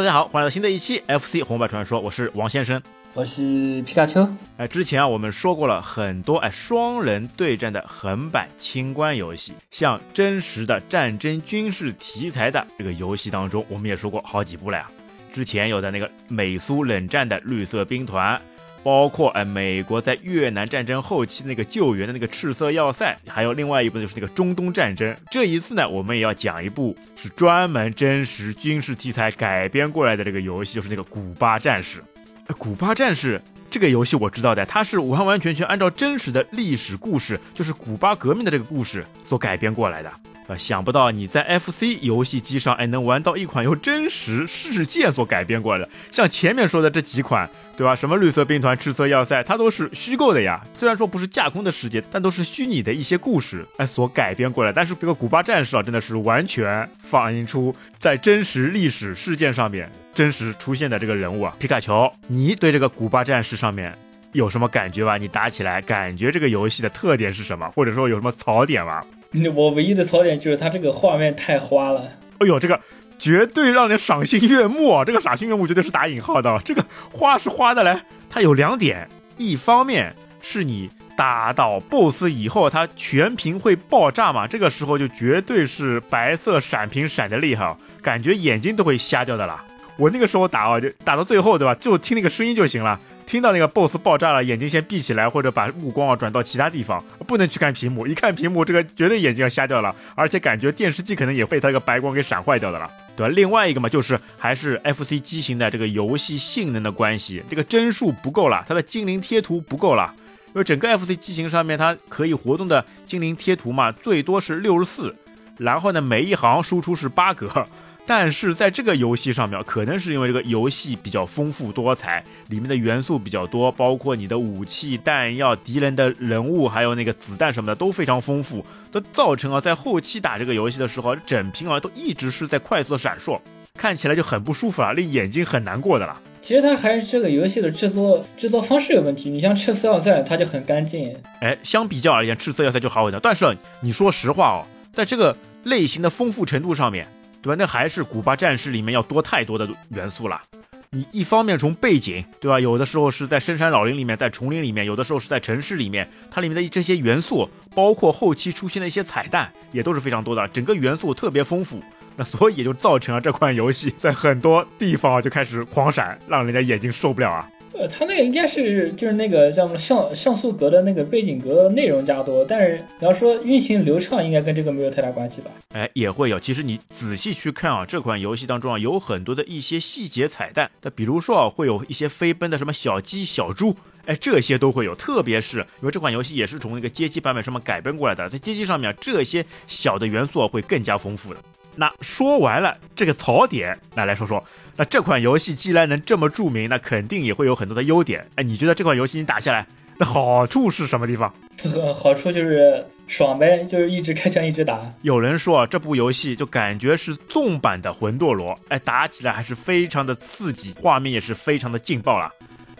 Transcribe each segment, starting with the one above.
Hello，大家好，欢迎来到新的一期 FC 红白传说，我是王先生，我是皮卡丘。哎，之前啊，我们说过了很多哎双人对战的横版清关游戏，像真实的战争军事题材的这个游戏当中，我们也说过好几部了呀。之前有的那个美苏冷战的绿色兵团。包括哎，美国在越南战争后期那个救援的那个赤色要塞，还有另外一部就是那个中东战争。这一次呢，我们也要讲一部是专门真实军事题材改编过来的这个游戏，就是那个《古巴战士》。《古巴战士》这个游戏我知道的，它是完完全全按照真实的历史故事，就是古巴革命的这个故事所改编过来的。呃，想不到你在 FC 游戏机上哎能玩到一款由真实事件所改编过来的，像前面说的这几款。对吧？什么绿色兵团、赤色要塞，它都是虚构的呀。虽然说不是架空的世界，但都是虚拟的一些故事哎所改编过来。但是这个古巴战士啊，真的是完全反映出在真实历史事件上面真实出现的这个人物啊。皮卡丘，你对这个古巴战士上面有什么感觉吧？你打起来感觉这个游戏的特点是什么？或者说有什么槽点吗？我唯一的槽点就是它这个画面太花了。哎呦，这个。绝对让人赏心悦目啊！这个赏心悦目绝对是打引号的。这个花是花的嘞，它有两点：一方面是你打倒 BOSS 以后，它全屏会爆炸嘛，这个时候就绝对是白色闪屏闪的厉害，感觉眼睛都会瞎掉的啦。我那个时候打啊，就打到最后，对吧？就听那个声音就行了。听到那个 boss 爆炸了，眼睛先闭起来，或者把目光啊转到其他地方，不能去看屏幕。一看屏幕，这个绝对眼睛要瞎掉了，而且感觉电视机可能也被它这个白光给闪坏掉的了，对吧？另外一个嘛，就是还是 FC 机型的这个游戏性能的关系，这个帧数不够了，它的精灵贴图不够了，因为整个 FC 机型上面它可以活动的精灵贴图嘛，最多是六十四，然后呢，每一行输出是八格。但是在这个游戏上面，可能是因为这个游戏比较丰富多彩，里面的元素比较多，包括你的武器、弹药、敌人的人物，还有那个子弹什么的都非常丰富，都造成啊，在后期打这个游戏的时候，整屏啊都一直是在快速闪烁，看起来就很不舒服了，令眼睛很难过的了。其实它还是这个游戏的制作制作方式有问题。你像赤色要塞，它就很干净，哎，相比较而言，赤色要塞就好很多。但是你说实话哦，在这个类型的丰富程度上面。对吧？那还是古巴战士里面要多太多的元素了。你一方面从背景，对吧？有的时候是在深山老林里面，在丛林里面；有的时候是在城市里面。它里面的这些元素，包括后期出现的一些彩蛋，也都是非常多的。整个元素特别丰富，那所以也就造成了这款游戏在很多地方就开始狂闪，让人家眼睛受不了啊。呃，它那个应该是就是那个叫什么像像素格的那个背景格的内容加多，但是你要说运行流畅，应该跟这个没有太大关系吧？哎，也会有。其实你仔细去看啊，这款游戏当中啊，有很多的一些细节彩蛋。那比如说啊，会有一些飞奔的什么小鸡、小猪，哎，这些都会有。特别是因为这款游戏也是从那个街机版本上面改编过来的，在街机上面这些小的元素会更加丰富的。那说完了这个槽点，那来说说，那这款游戏既然能这么著名，那肯定也会有很多的优点。哎，你觉得这款游戏你打下来，那好处是什么地方？好处就是爽呗，就是一直开枪一直打。有人说这部游戏就感觉是纵版的魂斗罗，哎，打起来还是非常的刺激，画面也是非常的劲爆了，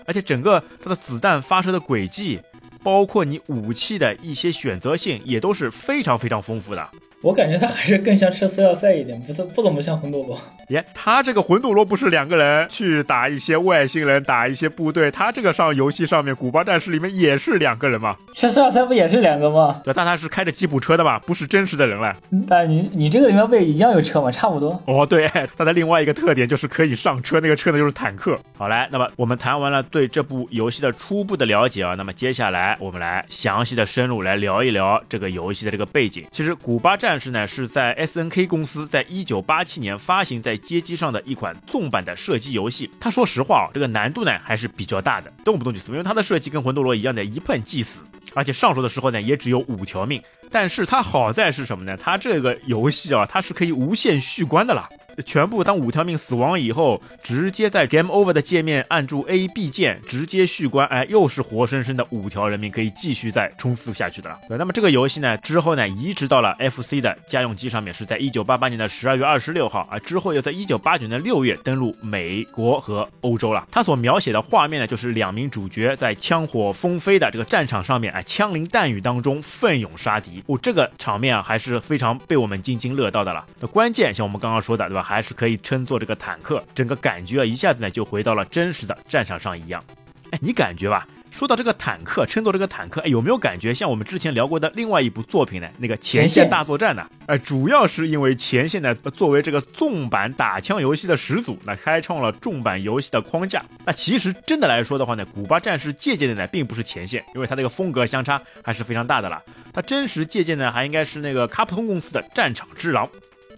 而且整个它的子弹发射的轨迹，包括你武器的一些选择性，也都是非常非常丰富的。我感觉它还是更像赤色要塞一点，不是不怎么像魂斗罗。耶，他这个魂斗罗不是两个人去打一些外星人，打一些部队，他这个上游戏上面古巴战士里面也是两个人吗？赤色要塞不也是两个吗？对，但他是开着吉普车的嘛，不是真实的人了。但你你这个里面不也一样有车吗？差不多。哦，对，它的另外一个特点就是可以上车，那个车呢就是坦克。好来，那么我们谈完了对这部游戏的初步的了解啊，那么接下来我们来详细的深入来聊一聊这个游戏的这个背景。其实古巴战但是呢是在 S N K 公司在一九八七年发行在街机上的一款纵版的射击游戏。它说实话啊，这个难度呢还是比较大的，动不动就死，因为它的设计跟魂斗罗一样的，一碰即死，而且上手的时候呢也只有五条命。但是它好在是什么呢？它这个游戏啊，它是可以无限续关的啦。全部当五条命死亡以后，直接在 Game Over 的界面按住 A B 键，直接续关，哎，又是活生生的五条人命可以继续再冲刺下去的了。对，那么这个游戏呢，之后呢移植到了 FC 的家用机上面，是在一九八八年的十二月二十六号啊，之后又在一九八九年的六月登陆美国和欧洲了。它所描写的画面呢，就是两名主角在枪火纷飞的这个战场上面，哎，枪林弹雨当中奋勇杀敌。哦，这个场面啊，还是非常被我们津津乐道的了。那关键像我们刚刚说的，对吧？还是可以称作这个坦克，整个感觉啊一下子呢就回到了真实的战场上一样。哎，你感觉吧？说到这个坦克，称作这个坦克，哎，有没有感觉像我们之前聊过的另外一部作品呢？那个前线大作战呢？哎，主要是因为前线呢作为这个纵版打枪游戏的始祖，那开创了重版游戏的框架。那其实真的来说的话呢，古巴战士借鉴的呢并不是前线，因为它这个风格相差还是非常大的了。它真实借鉴的还应该是那个卡普通公司的战场之狼，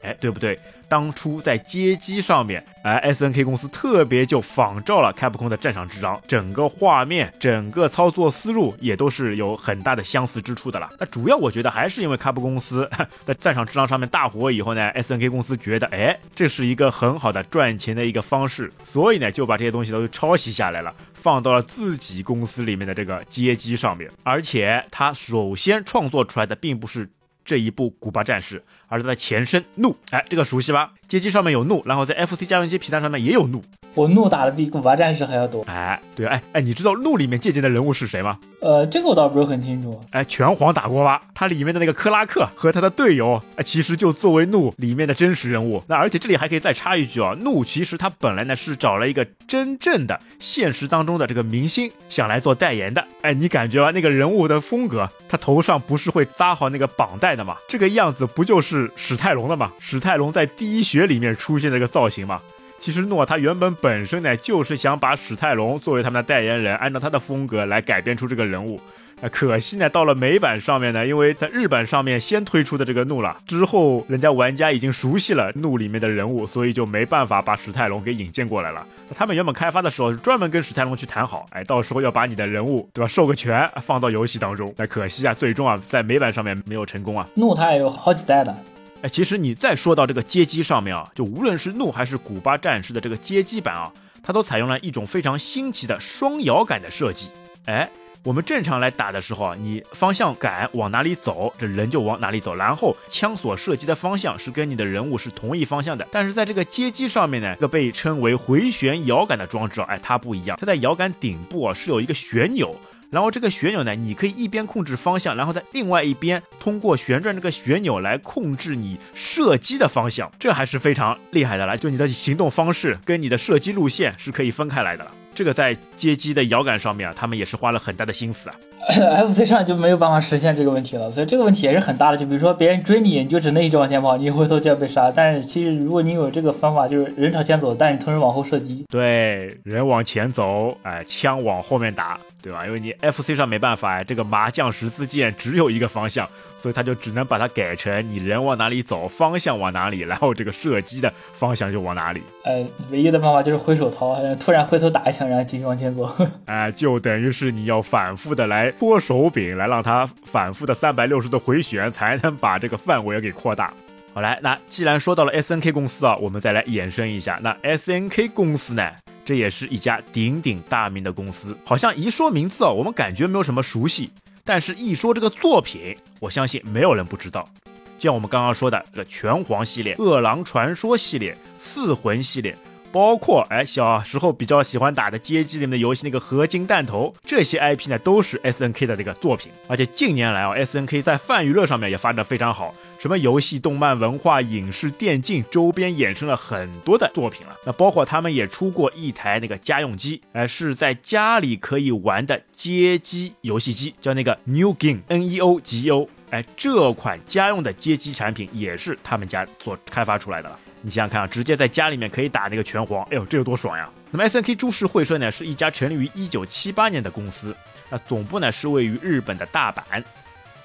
哎，对不对？当初在街机上面，哎，S N K 公司特别就仿照了开普空的战场之狼，整个画面、整个操作思路也都是有很大的相似之处的了。那主要我觉得还是因为开普公司 在战场之狼上面大火以后呢，S N K 公司觉得，哎，这是一个很好的赚钱的一个方式，所以呢就把这些东西都抄袭下来了，放到了自己公司里面的这个街机上面。而且他首先创作出来的并不是这一部古巴战士。而它的前身怒，哎，这个熟悉吧？街机上面有怒，然后在 FC 家用机皮带上面也有怒。我怒打的比古巴战士还要多。哎，对，哎哎，你知道怒里面借鉴的人物是谁吗？呃，这个我倒不是很清楚。哎，拳皇打过吧？它里面的那个克拉克和他的队友，哎，其实就作为怒里面的真实人物。那而且这里还可以再插一句啊，怒其实他本来呢是找了一个真正的现实当中的这个明星想来做代言的。哎，你感觉啊，那个人物的风格，他头上不是会扎好那个绑带的吗？这个样子不就是史泰龙的吗？史泰龙在第一学里面出现的一个造型吗？其实诺他原本本身呢，就是想把史泰龙作为他们的代言人，按照他的风格来改编出这个人物。那可惜呢，到了美版上面呢，因为在日版上面先推出的这个怒了，之后人家玩家已经熟悉了怒里面的人物，所以就没办法把史泰龙给引荐过来了。他们原本开发的时候是专门跟史泰龙去谈好，哎，到时候要把你的人物对吧授个权放到游戏当中。那可惜啊，最终啊在美版上面没有成功啊。怒他也有好几代的。哎，其实你再说到这个街机上面啊，就无论是怒还是古巴战士的这个街机版啊，它都采用了一种非常新奇的双摇杆的设计。哎，我们正常来打的时候啊，你方向杆往哪里走，这人就往哪里走，然后枪所射击的方向是跟你的人物是同一方向的。但是在这个街机上面呢，这个被称为回旋摇杆的装置啊，哎，它不一样，它在摇杆顶部啊是有一个旋钮。然后这个旋钮呢，你可以一边控制方向，然后在另外一边通过旋转这个旋钮来控制你射击的方向，这还是非常厉害的了。就你的行动方式跟你的射击路线是可以分开来的了。这个在街机的摇杆上面啊，他们也是花了很大的心思啊。FC 上就没有办法实现这个问题了，所以这个问题也是很大的。就比如说别人追你，你就只能一直往前跑，你回头就要被杀。但是其实如果你有这个方法，就是人朝前走，但你同时往后射击。对，人往前走，哎，枪往后面打，对吧？因为你 FC 上没办法，这个麻将十字键只有一个方向。所以他就只能把它改成你人往哪里走，方向往哪里，然后这个射击的方向就往哪里。呃，唯一的办法就是挥手逃，突然回头打一枪，然后继续往前走。哎，就等于是你要反复的来拨手柄，来让它反复的三百六十度回旋，才能把这个范围给扩大。好来，那既然说到了 S N K 公司啊，我们再来延伸一下，那 S N K 公司呢，这也是一家鼎鼎大名的公司，好像一说名字啊，我们感觉没有什么熟悉。但是，一说这个作品，我相信没有人不知道。就像我们刚刚说的这个拳皇系列、饿狼传说系列、四魂系列。包括哎，小时候比较喜欢打的街机里面的游戏，那个合金弹头，这些 IP 呢都是 SNK 的这个作品。而且近年来啊，SNK 在泛娱乐上面也发展非常好，什么游戏、动漫、文化、影视、电竞周边衍生了很多的作品了。那包括他们也出过一台那个家用机，哎，是在家里可以玩的街机游戏机，叫那个 New Game NEO Geo。哎，这款家用的街机产品也是他们家所开发出来的了。你想想看啊，直接在家里面可以打那个拳皇，哎呦，这有多爽呀！那么 S N K 株式会社呢，是一家成立于一九七八年的公司，那总部呢是位于日本的大阪，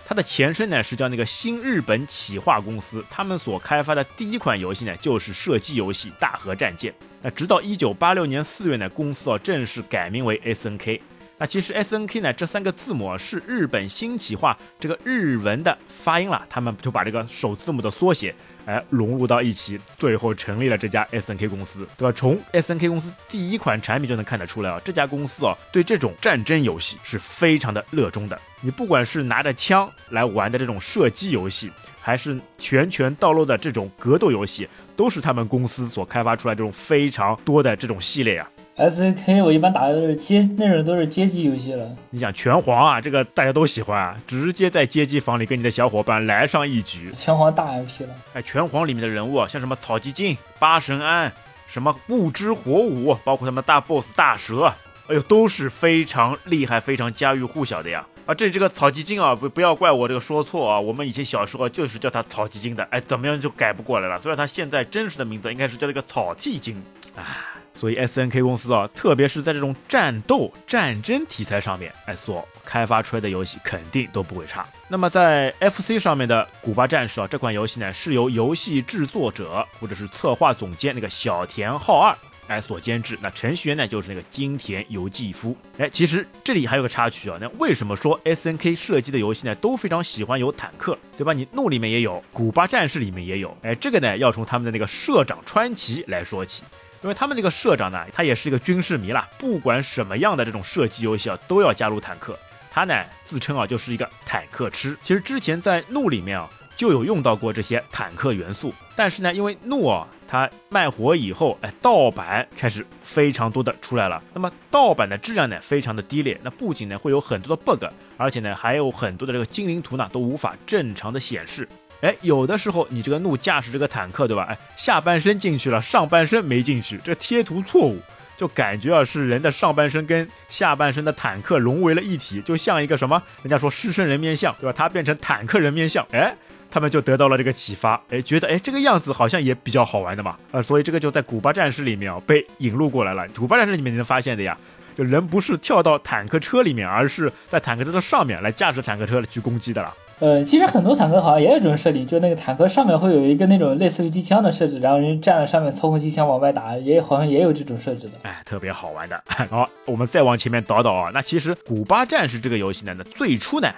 它的前身呢是叫那个新日本企划公司，他们所开发的第一款游戏呢就是射击游戏《大和战舰》。那直到一九八六年四月呢，公司啊正式改名为 S N K。那其实 S N K 呢这三个字母是日本新企划这个日文的发音了，他们就把这个首字母的缩写。哎，融入到一起，最后成立了这家 S N K 公司，对吧？从 S N K 公司第一款产品就能看得出来啊，这家公司啊，对这种战争游戏是非常的热衷的。你不管是拿着枪来玩的这种射击游戏，还是拳拳到肉的这种格斗游戏，都是他们公司所开发出来这种非常多的这种系列啊。S N K 我一般打的都是街那种都是街机游戏了。你想拳皇啊，这个大家都喜欢啊，直接在街机房里跟你的小伙伴来上一局。拳皇大 IP 了。哎，拳皇里面的人物啊，像什么草鸡精、八神庵、什么不知火舞，包括他们的大 boss 大蛇，哎呦，都是非常厉害、非常家喻户晓的呀。啊，这这个草鸡精啊，不不要怪我这个说错啊，我们以前小时候就是叫他草鸡精的，哎，怎么样就改不过来了。虽然他现在真实的名字应该是叫这个草剃精啊。所以 S N K 公司啊，特别是在这种战斗、战争题材上面，哎，所开发出来的游戏肯定都不会差。那么在 F C 上面的《古巴战士》啊，这款游戏呢，是由游戏制作者或者是策划总监那个小田浩二哎所监制。那程序员呢，就是那个金田由纪夫。哎，其实这里还有个插曲啊，那为什么说 S N K 设计的游戏呢，都非常喜欢有坦克，对吧？你怒里面也有，《古巴战士》里面也有。哎，这个呢，要从他们的那个社长川崎来说起。因为他们这个社长呢，他也是一个军事迷啦，不管什么样的这种射击游戏啊，都要加入坦克。他呢自称啊就是一个坦克痴。其实之前在怒里面啊就有用到过这些坦克元素，但是呢，因为怒啊它卖火以后，哎，盗版开始非常多的出来了。那么盗版的质量呢非常的低劣，那不仅呢会有很多的 bug，而且呢还有很多的这个精灵图呢都无法正常的显示。哎，有的时候你这个怒驾驶这个坦克，对吧？哎，下半身进去了，上半身没进去，这贴图错误，就感觉啊是人的上半身跟下半身的坦克融为了一体，就像一个什么？人家说狮身人面像，对吧？它变成坦克人面像，哎，他们就得到了这个启发，哎，觉得哎这个样子好像也比较好玩的嘛，呃，所以这个就在古巴战士里面啊被引入过来了。古巴战士里面你能发现的呀，就人不是跳到坦克车里面，而是在坦克车的上面来驾驶坦克车去攻击的了。呃，其实很多坦克好像也有这种设定，就那个坦克上面会有一个那种类似于机枪的设置，然后人站在上面操控机枪往外打，也好像也有这种设置的。哎，特别好玩的。好，我们再往前面倒倒啊，那其实《古巴战士》这个游戏呢，那最初呢，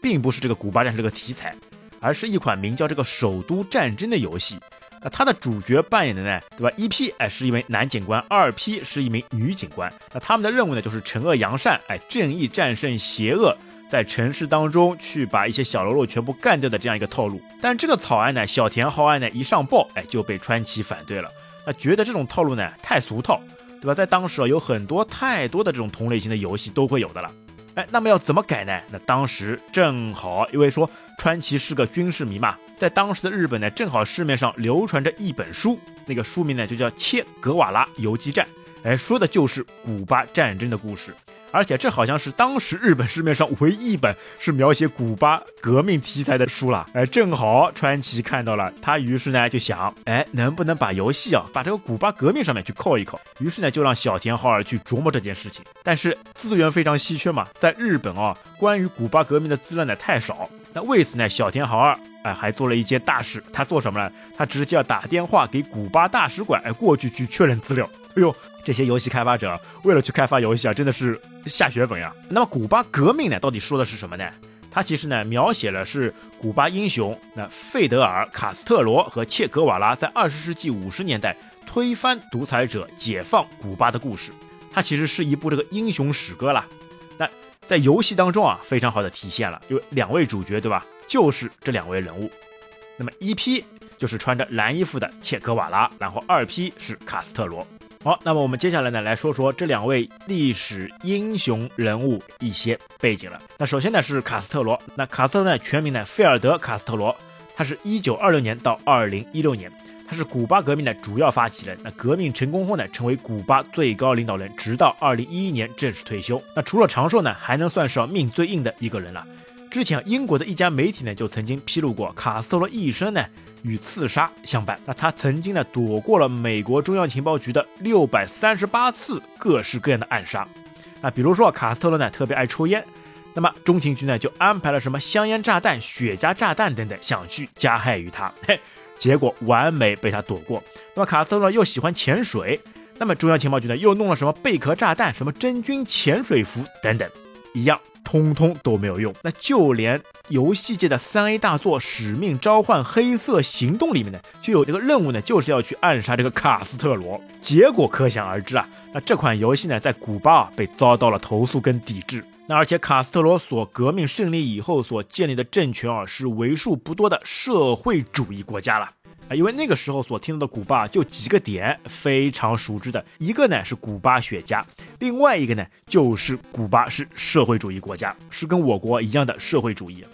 并不是这个古巴战士这个题材，而是一款名叫这个首都战争的游戏。那它的主角扮演的呢，对吧？一批哎是一名男警官，二批是一名女警官。那他们的任务呢，就是惩恶扬善，哎，正义战胜邪恶。在城市当中去把一些小喽啰全部干掉的这样一个套路，但这个草案呢，小田浩案呢一上报，哎就被川崎反对了。那觉得这种套路呢太俗套，对吧？在当时啊有很多太多的这种同类型的游戏都会有的了。哎，那么要怎么改呢？那当时正好因为说川崎是个军事迷嘛，在当时的日本呢，正好市面上流传着一本书，那个书名呢就叫《切格瓦拉游击战》，哎，说的就是古巴战争的故事。而且这好像是当时日本市面上唯一一本是描写古巴革命题材的书了。哎，正好川崎看到了，他于是呢就想，哎，能不能把游戏啊，把这个古巴革命上面去靠一靠？于是呢就让小田浩二去琢磨这件事情。但是资源非常稀缺嘛，在日本啊，关于古巴革命的资料呢太少。那为此呢，小田浩二哎还做了一件大事，他做什么呢？他直接要打电话给古巴大使馆，哎过去去确认资料。哎呦，这些游戏开发者为了去开发游戏啊，真的是下血本呀。那么古巴革命呢，到底说的是什么呢？它其实呢，描写了是古巴英雄那费德尔·卡斯特罗和切格瓦拉在二十世纪五十年代推翻独裁者、解放古巴的故事。它其实是一部这个英雄史歌啦。那在游戏当中啊，非常好的体现了，有两位主角对吧？就是这两位人物。那么一批就是穿着蓝衣服的切格瓦拉，然后二批是卡斯特罗。好，那么我们接下来呢来说说这两位历史英雄人物一些背景了。那首先呢是卡斯特罗，那卡斯特罗呢全名呢费尔德·卡斯特罗，他是一九二六年到二零一六年，他是古巴革命的主要发起人。那革命成功后呢，成为古巴最高领导人，直到二零一一年正式退休。那除了长寿呢，还能算是命最硬的一个人了。之前英国的一家媒体呢就曾经披露过卡斯特罗一生呢。与刺杀相伴，那他曾经呢躲过了美国中央情报局的六百三十八次各式各样的暗杀，那比如说卡斯特罗呢特别爱抽烟，那么中情局呢就安排了什么香烟炸弹、雪茄炸弹等等，想去加害于他，嘿，结果完美被他躲过。那么卡斯特罗又喜欢潜水，那么中央情报局呢又弄了什么贝壳炸弹、什么真菌潜水服等等，一样。通通都没有用，那就连游戏界的三 A 大作《使命召唤：黑色行动》里面呢，就有这个任务呢，就是要去暗杀这个卡斯特罗。结果可想而知啊，那这款游戏呢，在古巴啊被遭到了投诉跟抵制。那而且卡斯特罗所革命胜利以后所建立的政权啊，是为数不多的社会主义国家了。啊，因为那个时候所听到的古巴就几个点非常熟知的，一个呢是古巴雪茄，另外一个呢就是古巴是社会主义国家，是跟我国一样的社会主义。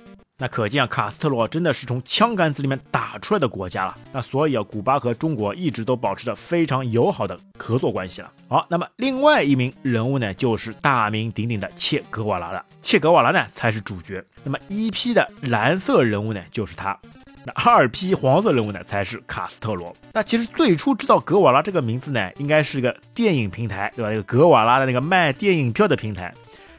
那可见啊，卡斯特罗真的是从枪杆子里面打出来的国家了。那所以啊，古巴和中国一直都保持着非常友好的合作关系了。好，那么另外一名人物呢，就是大名鼎鼎的切格瓦拉了。切格瓦拉呢才是主角。那么一批的蓝色人物呢，就是他。那二批黄色人物呢，才是卡斯特罗。那其实最初知道格瓦拉这个名字呢，应该是个电影平台，对吧？那个格瓦拉的那个卖电影票的平台。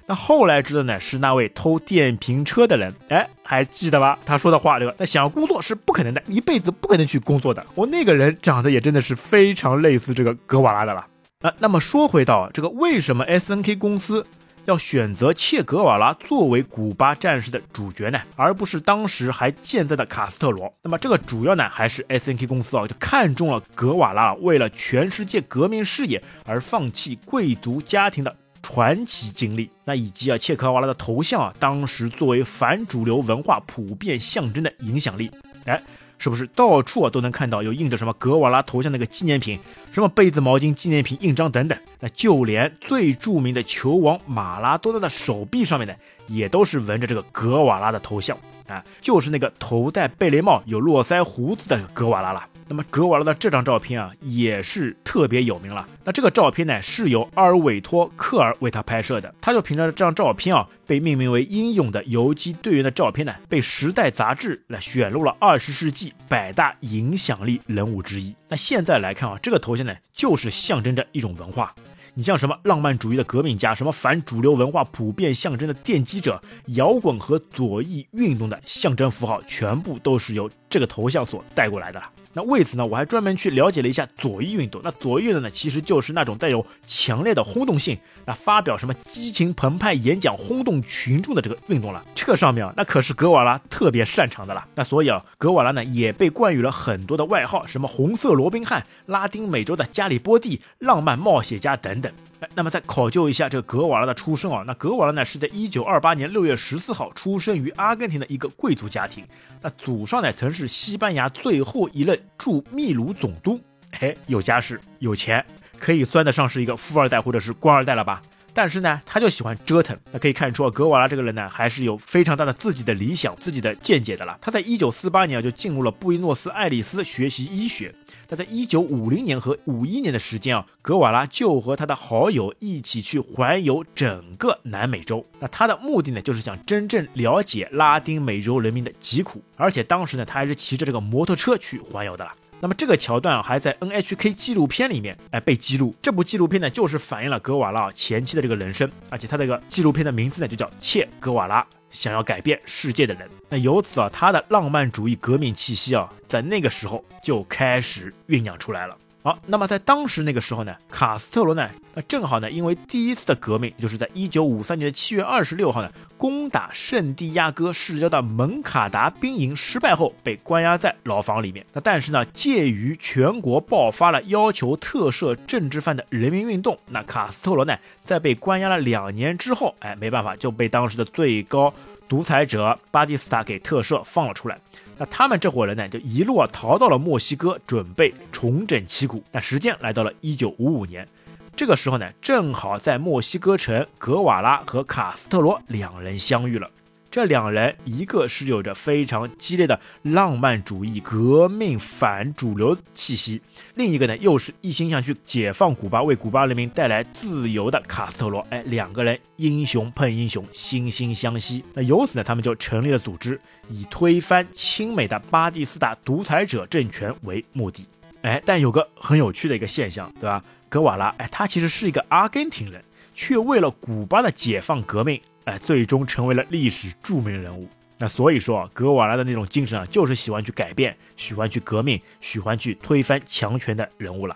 那后来知道呢，是那位偷电瓶车的人，哎，还记得吧？他说的话，对吧那想要工作是不可能的，一辈子不可能去工作的。我那个人长得也真的是非常类似这个格瓦拉的了。啊，那么说回到这个，为什么 S N K 公司要选择切格瓦拉作为古巴战士的主角呢？而不是当时还健在的卡斯特罗？那么这个主要呢，还是 S N K 公司啊，就看中了格瓦拉为了全世界革命事业而放弃贵族家庭的。传奇经历，那以及啊切格瓦拉的头像啊，当时作为反主流文化普遍象征的影响力，哎，是不是到处啊都能看到有印着什么格瓦拉头像那个纪念品，什么杯子、毛巾、纪念品、印章等等？那就连最著名的球王马拉多纳的手臂上面呢，也都是纹着这个格瓦拉的头像啊，就是那个头戴贝雷帽、有络腮胡子的格瓦拉了。那么格瓦拉的这张照片啊，也是特别有名了。那这个照片呢，是由阿尔韦托·克尔为他拍摄的。他就凭着这张照片啊，被命名为英勇的游击队员的照片呢，被《时代》杂志来选入了二十世纪百大影响力人物之一。那现在来看啊，这个头像呢，就是象征着一种文化。你像什么浪漫主义的革命家，什么反主流文化普遍象征的奠基者，摇滚和左翼运动的象征符号，全部都是由这个头像所带过来的。那为此呢，我还专门去了解了一下左翼运动。那左翼运动呢，其实就是那种带有强烈的轰动性，那发表什么激情澎湃演讲轰动群众的这个运动了。这上面啊，那可是格瓦拉特别擅长的了。那所以啊，格瓦拉呢也被冠予了很多的外号，什么红色罗宾汉、拉丁美洲的加里波第、浪漫冒险家等等。那么再考究一下这个格瓦拉的出生啊，那格瓦拉呢是在一九二八年六月十四号出生于阿根廷的一个贵族家庭，那祖上呢曾是西班牙最后一任驻秘鲁总督，嘿，有家世有钱，可以算得上是一个富二代或者是官二代了吧。但是呢，他就喜欢折腾。那可以看出啊，格瓦拉这个人呢，还是有非常大的自己的理想、自己的见解的了。他在一九四八年就进入了布宜诺斯艾利斯学习医学。那在一九五零年和五一年的时间啊，格瓦拉就和他的好友一起去环游整个南美洲。那他的目的呢，就是想真正了解拉丁美洲人民的疾苦。而且当时呢，他还是骑着这个摩托车去环游的了。那么这个桥段啊，还在 NHK 纪录片里面哎被记录。这部纪录片呢，就是反映了格瓦拉前期的这个人生，而且他这个纪录片的名字呢，就叫《切格瓦拉想要改变世界的人》。那由此啊，他的浪漫主义革命气息啊，在那个时候就开始酝酿出来了。好，那么在当时那个时候呢，卡斯特罗呢，那正好呢，因为第一次的革命就是在一九五三年的七月二十六号呢，攻打圣地亚哥市郊的蒙卡达兵营失败后，被关押在牢房里面。那但是呢，介于全国爆发了要求特赦政治犯的人民运动，那卡斯特罗呢，在被关押了两年之后，哎，没办法就被当时的最高独裁者巴蒂斯塔给特赦放了出来。那他们这伙人呢，就一路啊逃到了墨西哥，准备重整旗鼓。那时间来到了一九五五年，这个时候呢，正好在墨西哥城，格瓦拉和卡斯特罗两人相遇了。这两人，一个是有着非常激烈的浪漫主义、革命反主流气息，另一个呢，又是一心想去解放古巴、为古巴人民带来自由的卡斯特罗。哎，两个人英雄碰英雄，惺惺相惜。那由此呢，他们就成立了组织，以推翻亲美的巴蒂斯塔独裁者政权为目的。哎，但有个很有趣的一个现象，对吧？格瓦拉，哎，他其实是一个阿根廷人，却为了古巴的解放革命。哎，最终成为了历史著名人物。那所以说，格瓦拉的那种精神啊，就是喜欢去改变、喜欢去革命、喜欢去推翻强权的人物了。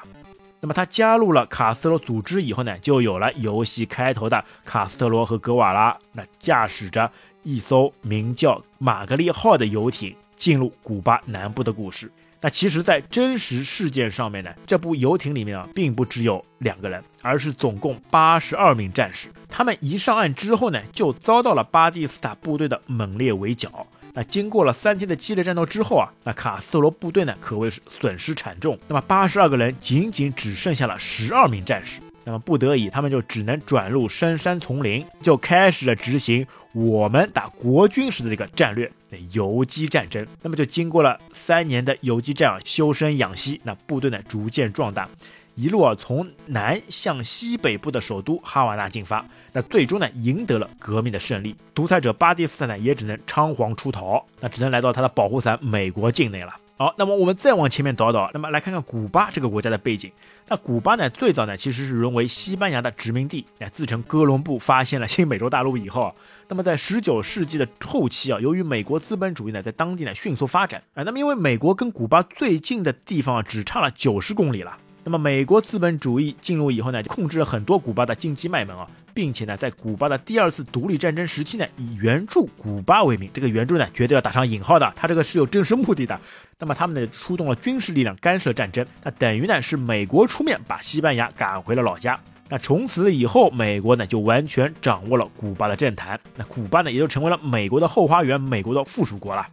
那么他加入了卡斯特罗组织以后呢，就有了游戏开头的卡斯特罗和格瓦拉那驾驶着一艘名叫玛格丽号的游艇进入古巴南部的故事。那其实，在真实事件上面呢，这部游艇里面啊，并不只有两个人，而是总共八十二名战士。他们一上岸之后呢，就遭到了巴蒂斯塔部队的猛烈围剿。那经过了三天的激烈战斗之后啊，那卡斯罗部队呢可谓是损失惨重。那么八十二个人仅仅只剩下了十二名战士。那么不得已，他们就只能转入深山丛林，就开始了执行我们打国军时的这个战略——游击战争。那么就经过了三年的游击战啊，修身养息，那部队呢逐渐壮大。一路啊，从南向西北部的首都哈瓦那进发，那最终呢，赢得了革命的胜利。独裁者巴蒂斯坦呢，也只能仓皇出逃，那只能来到他的保护伞美国境内了。好，那么我们再往前面倒倒，那么来看看古巴这个国家的背景。那古巴呢，最早呢，其实是沦为西班牙的殖民地。那自从哥伦布发现了新美洲大陆以后，那么在十九世纪的后期啊，由于美国资本主义呢，在当地呢迅速发展啊，那么因为美国跟古巴最近的地方啊，只差了九十公里了。那么，美国资本主义进入以后呢，就控制了很多古巴的经济脉门啊，并且呢，在古巴的第二次独立战争时期呢，以援助古巴为名，这个援助呢，绝对要打上引号的，他这个是有真实目的的。那么，他们呢，出动了军事力量干涉战争，那等于呢，是美国出面把西班牙赶回了老家。那从此以后，美国呢，就完全掌握了古巴的政坛，那古巴呢，也就成为了美国的后花园，美国的附属国了。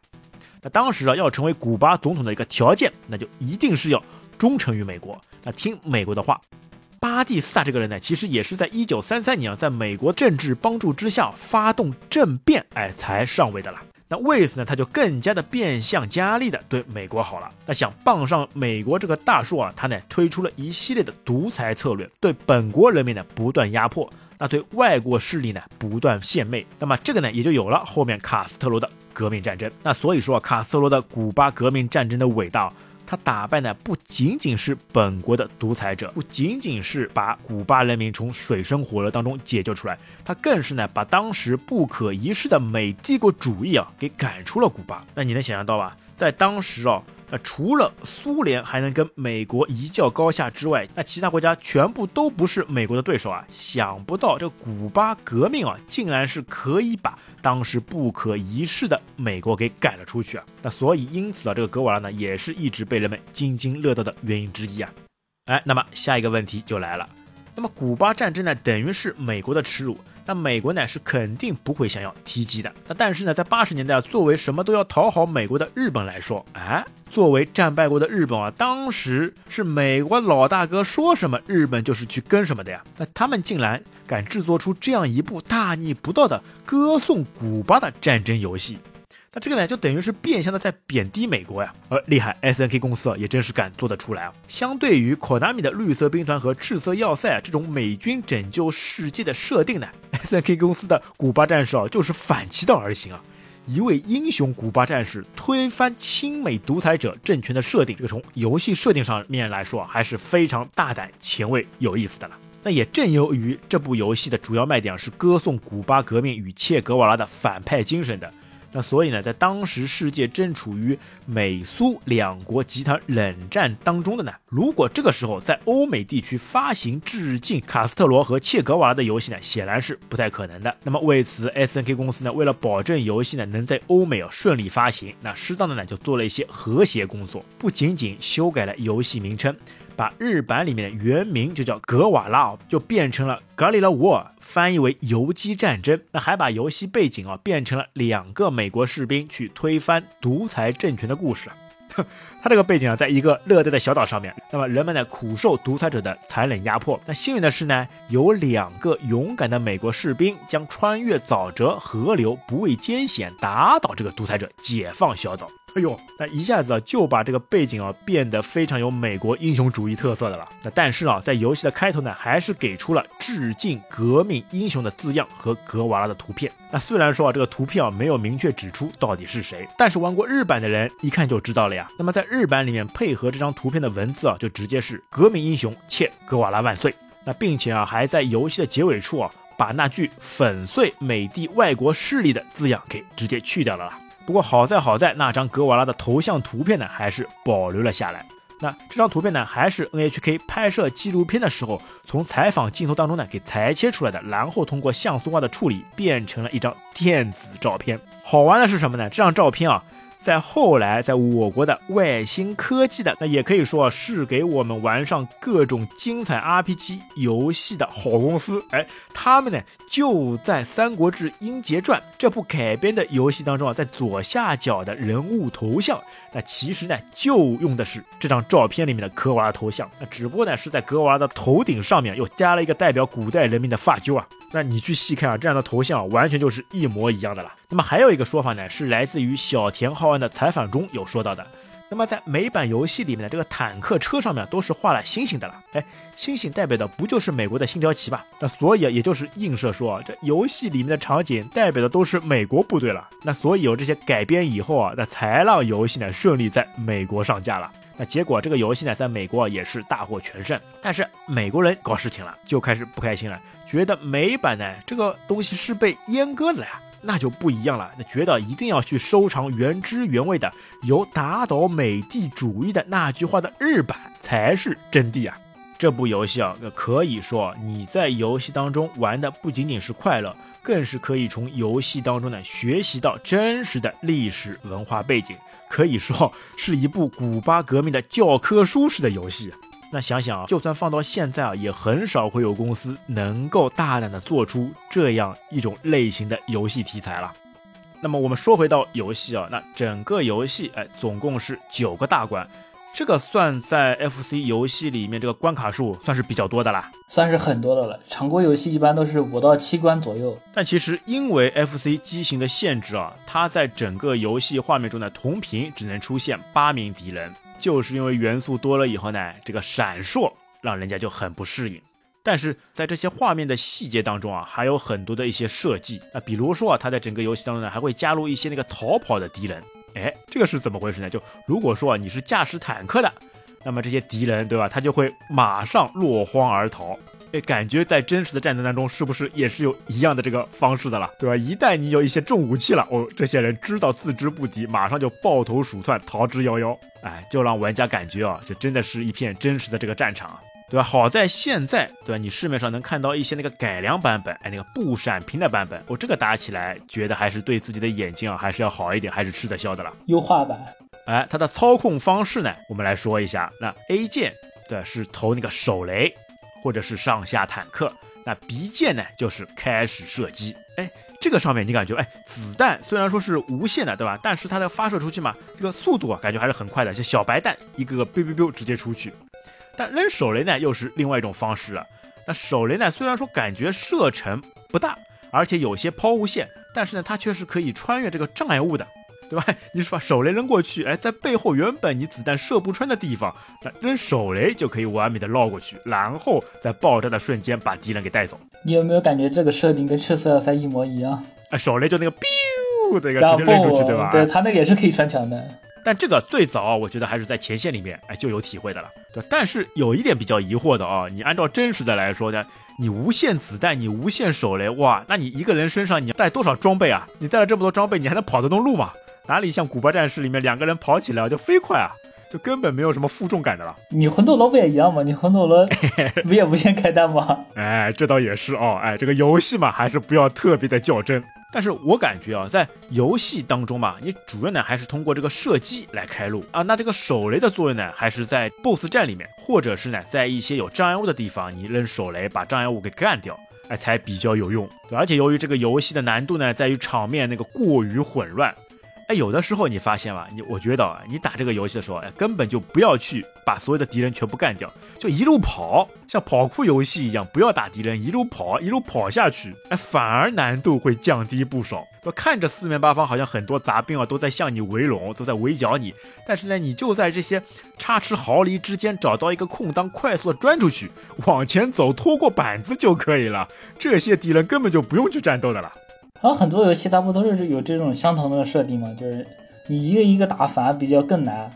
那当时啊，要成为古巴总统的一个条件，那就一定是要忠诚于美国。那听美国的话，巴蒂斯塔这个人呢，其实也是在一九三三年啊，在美国政治帮助之下发动政变，哎，才上位的了。那为此呢，他就更加的变相加力的对美国好了。那想傍上美国这个大树啊，他呢推出了一系列的独裁策略，对本国人民呢不断压迫，那对外国势力呢不断献媚。那么这个呢也就有了后面卡斯特罗的革命战争。那所以说卡斯特罗的古巴革命战争的伟大。他打败的，不仅仅是本国的独裁者，不仅仅是把古巴人民从水深火热当中解救出来，他更是呢把当时不可一世的美帝国主义啊给赶出了古巴。那你能想象到吧？在当时啊。那除了苏联还能跟美国一较高下之外，那其他国家全部都不是美国的对手啊！想不到这古巴革命啊，竟然是可以把当时不可一世的美国给赶了出去啊！那所以因此啊，这个格瓦拉呢，也是一直被人们津津乐道的原因之一啊！哎，那么下一个问题就来了，那么古巴战争呢，等于是美国的耻辱。那美国呢是肯定不会想要提及的。那但是呢，在八十年代啊，作为什么都要讨好美国的日本来说，哎，作为战败国的日本啊，当时是美国老大哥说什么，日本就是去跟什么的呀。那他们竟然敢制作出这样一部大逆不道的歌颂古巴的战争游戏。那这个呢，就等于是变相的在贬低美国呀。而厉害，S N K 公司啊，也真是敢做得出来啊。相对于 Konami 的绿色兵团和赤色要塞啊这种美军拯救世界的设定呢，S N K 公司的古巴战士啊，就是反其道而行啊。一位英雄古巴战士推翻亲美独裁者政权的设定，这个从游戏设定上面来说啊，还是非常大胆、前卫、有意思的了。那也正由于这部游戏的主要卖点是歌颂古巴革命与切格瓦拉的反派精神的。那所以呢，在当时世界正处于美苏两国集团冷战当中的呢，如果这个时候在欧美地区发行致敬卡斯特罗和切格瓦拉的游戏呢，显然是不太可能的。那么为此，S N K 公司呢，为了保证游戏呢能在欧美啊顺利发行，那适当的呢就做了一些和谐工作，不仅仅修改了游戏名称。把日版里面的原名就叫格瓦拉，就变成了格里拉沃尔，翻译为游击战争。那还把游戏背景啊变成了两个美国士兵去推翻独裁政权的故事。他这个背景啊，在一个热带的小岛上面，那么人们呢苦受独裁者的残忍压迫。那幸运的是呢，有两个勇敢的美国士兵将穿越沼泽河流，不畏艰险打倒这个独裁者，解放小岛。哎呦，那一下子啊就把这个背景啊变得非常有美国英雄主义特色的了。那但是啊，在游戏的开头呢，还是给出了致敬革命英雄的字样和格瓦拉的图片。那虽然说啊，这个图片啊没有明确指出到底是谁，但是玩过日版的人一看就知道了呀。那么在日版里面配合这张图片的文字啊，就直接是革命英雄切格瓦拉万岁。那并且啊，还在游戏的结尾处啊，把那句粉碎美帝外国势力的字样给直接去掉了啦。不过好在好在那张格瓦拉的头像图片呢，还是保留了下来。那这张图片呢，还是 NHK 拍摄纪录片的时候从采访镜头当中呢给裁切出来的，然后通过像素化的处理变成了一张电子照片。好玩的是什么呢？这张照片啊，在后来，在我国的外星科技的，那也可以说是给我们玩上各种精彩 RPG 游戏的好公司。哎，他们呢就在《三国志英杰传》这部改编的游戏当中啊，在左下角的人物头像，那其实呢就用的是这张照片里面的格娃头像，那只不过呢是在格娃的头顶上面又加了一个代表古代人民的发揪啊。那你去细看啊，这样的头像完全就是一模一样的了。那么还有一个说法呢，是来自于小田浩安的采访中有说到的。那么在美版游戏里面的这个坦克车上面都是画了星星的了。哎，星星代表的不就是美国的星条旗吧？那所以也就是映射说，这游戏里面的场景代表的都是美国部队了。那所以有这些改编以后啊，那才让游戏呢顺利在美国上架了。那结果这个游戏呢在美国也是大获全胜。但是美国人搞事情了，就开始不开心了。觉得美版呢这个东西是被阉割的呀，那就不一样了。那觉得一定要去收藏原汁原味的，有打倒美帝主义的那句话的日版才是真谛啊！这部游戏啊，可以说你在游戏当中玩的不仅仅是快乐，更是可以从游戏当中呢学习到真实的历史文化背景，可以说是一部古巴革命的教科书式的游戏。那想想啊，就算放到现在啊，也很少会有公司能够大胆的做出这样一种类型的游戏题材了。那么我们说回到游戏啊，那整个游戏哎，总共是九个大关，这个算在 FC 游戏里面这个关卡数算是比较多的啦，算是很多的了。常规游戏一般都是五到七关左右。但其实因为 FC 机型的限制啊，它在整个游戏画面中的同屏只能出现八名敌人。就是因为元素多了以后呢，这个闪烁让人家就很不适应。但是在这些画面的细节当中啊，还有很多的一些设计啊，比如说啊，它在整个游戏当中呢，还会加入一些那个逃跑的敌人。哎，这个是怎么回事呢？就如果说你是驾驶坦克的，那么这些敌人对吧，他就会马上落荒而逃。哎，感觉在真实的战争当中，是不是也是有一样的这个方式的了，对吧？一旦你有一些重武器了，哦，这些人知道自知不敌，马上就抱头鼠窜，逃之夭夭。哎，就让玩家感觉啊，这真的是一片真实的这个战场，对吧？好在现在，对吧？你市面上能看到一些那个改良版本，哎，那个不闪屏的版本，哦，这个打起来觉得还是对自己的眼睛啊，还是要好一点，还是吃得消的了。优化版，哎，它的操控方式呢，我们来说一下。那 A 键，对，是投那个手雷。或者是上下坦克，那 B 键呢就是开始射击。哎，这个上面你感觉，哎，子弹虽然说是无限的，对吧？但是它的发射出去嘛，这个速度啊，感觉还是很快的，像小白弹，一个个 biu biu biu 直接出去。但扔手雷呢，又是另外一种方式了。那手雷呢，虽然说感觉射程不大，而且有些抛物线，但是呢，它却是可以穿越这个障碍物的。对吧？你是把手雷扔过去，哎，在背后原本你子弹射不穿的地方，扔手雷就可以完美的绕过去，然后在爆炸的瞬间把敌人给带走。你有没有感觉这个设定跟赤色要塞一模一样？哎，手雷就那个 biu 的一个直接扔出去，对吧？对他那个也是可以穿墙的。但这个最早我觉得还是在前线里面，哎，就有体会的了。对，但是有一点比较疑惑的啊，你按照真实的来说呢，你无限子弹，你无限手雷，哇，那你一个人身上你要带多少装备啊？你带了这么多装备，你还能跑得动路吗？哪里像古巴战士里面两个人跑起来就飞快啊，就根本没有什么负重感的了。你魂斗罗不也一样吗？你魂斗罗 不也无限开弹吗？哎，这倒也是哦。哎，这个游戏嘛，还是不要特别的较真。但是我感觉啊，在游戏当中嘛，你主要呢还是通过这个射击来开路啊。那这个手雷的作用呢，还是在 BOSS 战里面，或者是呢在一些有障碍物的地方，你扔手雷把障碍物给干掉，哎，才比较有用。而且由于这个游戏的难度呢，在于场面那个过于混乱。有的时候你发现吧，你我觉得啊，你打这个游戏的时候，哎，根本就不要去把所有的敌人全部干掉，就一路跑，像跑酷游戏一样，不要打敌人，一路跑，一路跑下去，哎，反而难度会降低不少。我看着四面八方好像很多杂兵啊都在向你围拢，都在围剿你，但是呢，你就在这些差池毫厘之间找到一个空当，快速的钻出去，往前走，拖过板子就可以了。这些敌人根本就不用去战斗的了。然后很多游戏它不都是有这种相同的设定吗？就是你一个一个打反而比较更难，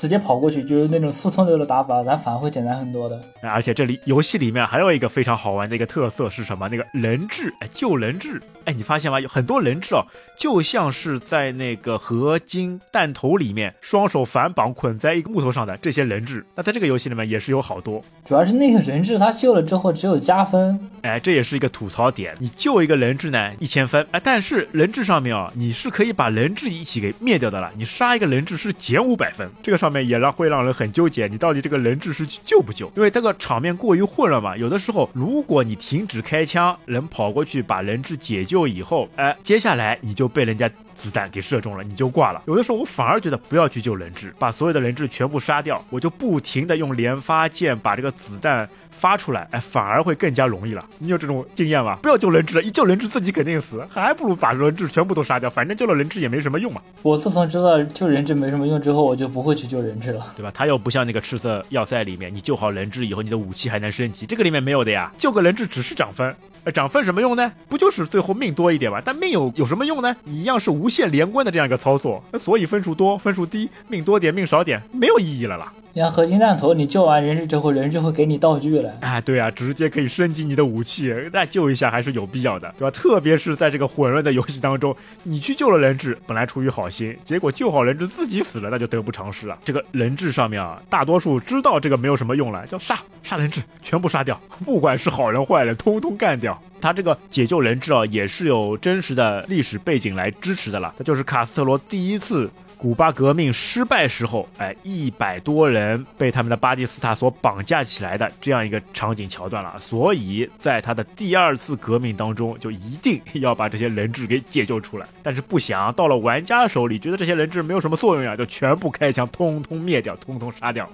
直接跑过去，就是那种速通流的打法，咱反而会简单很多的。而且这里游戏里面还有一个非常好玩的一个特色是什么？那个人质，哎，救人质，哎，你发现吗？有很多人质哦，就像是在那个合金弹头里面，双手反绑捆在一个木头上的这些人质。那在这个游戏里面也是有好多，主要是那个人质他救了之后只有加分，哎，这也是一个吐槽点。你救一个人质呢，一千分，哎，但是人质上面啊，你是可以把人质一起给灭掉的了。你杀一个人质是减五百分，这个上面也让会让人很纠结，你到底这个人质是救不救？因为这个场面过于混乱嘛。有的时候，如果你停止开枪，人跑过去把人质解救以后，哎，接下来你就被人家子弹给射中了，你就挂了。有的时候我反而觉得不要去救人质，把所有的人质全部杀掉，我就不停的用连发箭把这个子弹。发出来，哎，反而会更加容易了。你有这种经验吗？不要救人质，一救人质自己肯定死，还不如把人质全部都杀掉，反正救了人质也没什么用嘛。我自从知道救人质没什么用之后，我就不会去救人质了，对吧？他又不像那个赤色要塞里面，你救好人质以后，你的武器还能升级，这个里面没有的呀。救个人质只是涨分，呃，涨分什么用呢？不就是最后命多一点吗？但命有有什么用呢？你一样是无限连贯的这样一个操作，那所以分数多分数低，命多点命少点没有意义了啦。你看合金弹头，你救完人质之后，人质会给你道具了。哎，对啊，直接可以升级你的武器，那救一下还是有必要的，对吧？特别是在这个混乱的游戏当中，你去救了人质，本来出于好心，结果救好人质自己死了，那就得不偿失了。这个人质上面啊，大多数知道这个没有什么用了，叫杀杀人质，全部杀掉，不管是好人坏人，通通干掉。他这个解救人质啊，也是有真实的历史背景来支持的了，那就是卡斯特罗第一次。古巴革命失败时候，哎，一百多人被他们的巴蒂斯塔所绑架起来的这样一个场景桥段了。所以在他的第二次革命当中，就一定要把这些人质给解救出来。但是不想到了玩家手里，觉得这些人质没有什么作用呀，就全部开枪，通通灭掉，通通杀掉。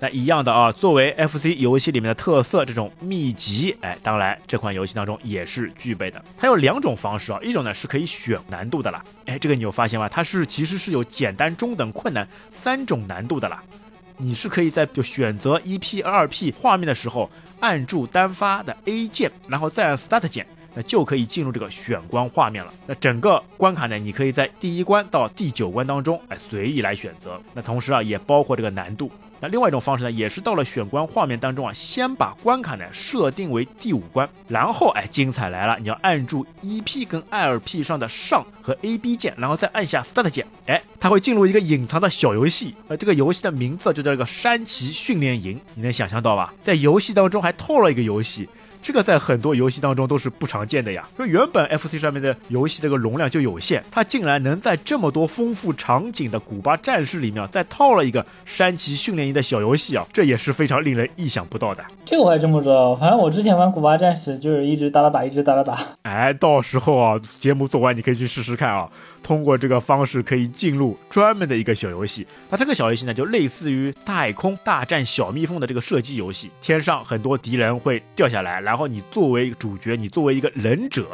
那一样的啊，作为 FC 游戏里面的特色，这种秘籍，哎，当然这款游戏当中也是具备的。它有两种方式啊，一种呢是可以选难度的啦，哎，这个你有发现吗？它是其实是有简单、中等、困难三种难度的啦。你是可以在就选择一 P、二 P 画面的时候，按住单发的 A 键，然后再按 Start 键，那就可以进入这个选关画面了。那整个关卡呢，你可以在第一关到第九关当中，哎，随意来选择。那同时啊，也包括这个难度。那另外一种方式呢，也是到了选关画面当中啊，先把关卡呢设定为第五关，然后哎，精彩来了，你要按住 E P 跟 L P 上的上和 A B 键，然后再按下 Start 键，哎，它会进入一个隐藏的小游戏，呃，这个游戏的名字就叫这个山崎训练营，你能想象到吧？在游戏当中还透了一个游戏。这个在很多游戏当中都是不常见的呀。说原本 FC 上面的游戏这个容量就有限，它竟然能在这么多丰富场景的古巴战士里面再套了一个山崎训练营的小游戏啊，这也是非常令人意想不到的。这个我还真不知道，反正我之前玩古巴战士就是一直打打打，一直打打打。哎，到时候啊，节目做完你可以去试试看啊。通过这个方式可以进入专门的一个小游戏。那这个小游戏呢，就类似于太空大战小蜜蜂的这个射击游戏。天上很多敌人会掉下来，然后你作为主角，你作为一个忍者。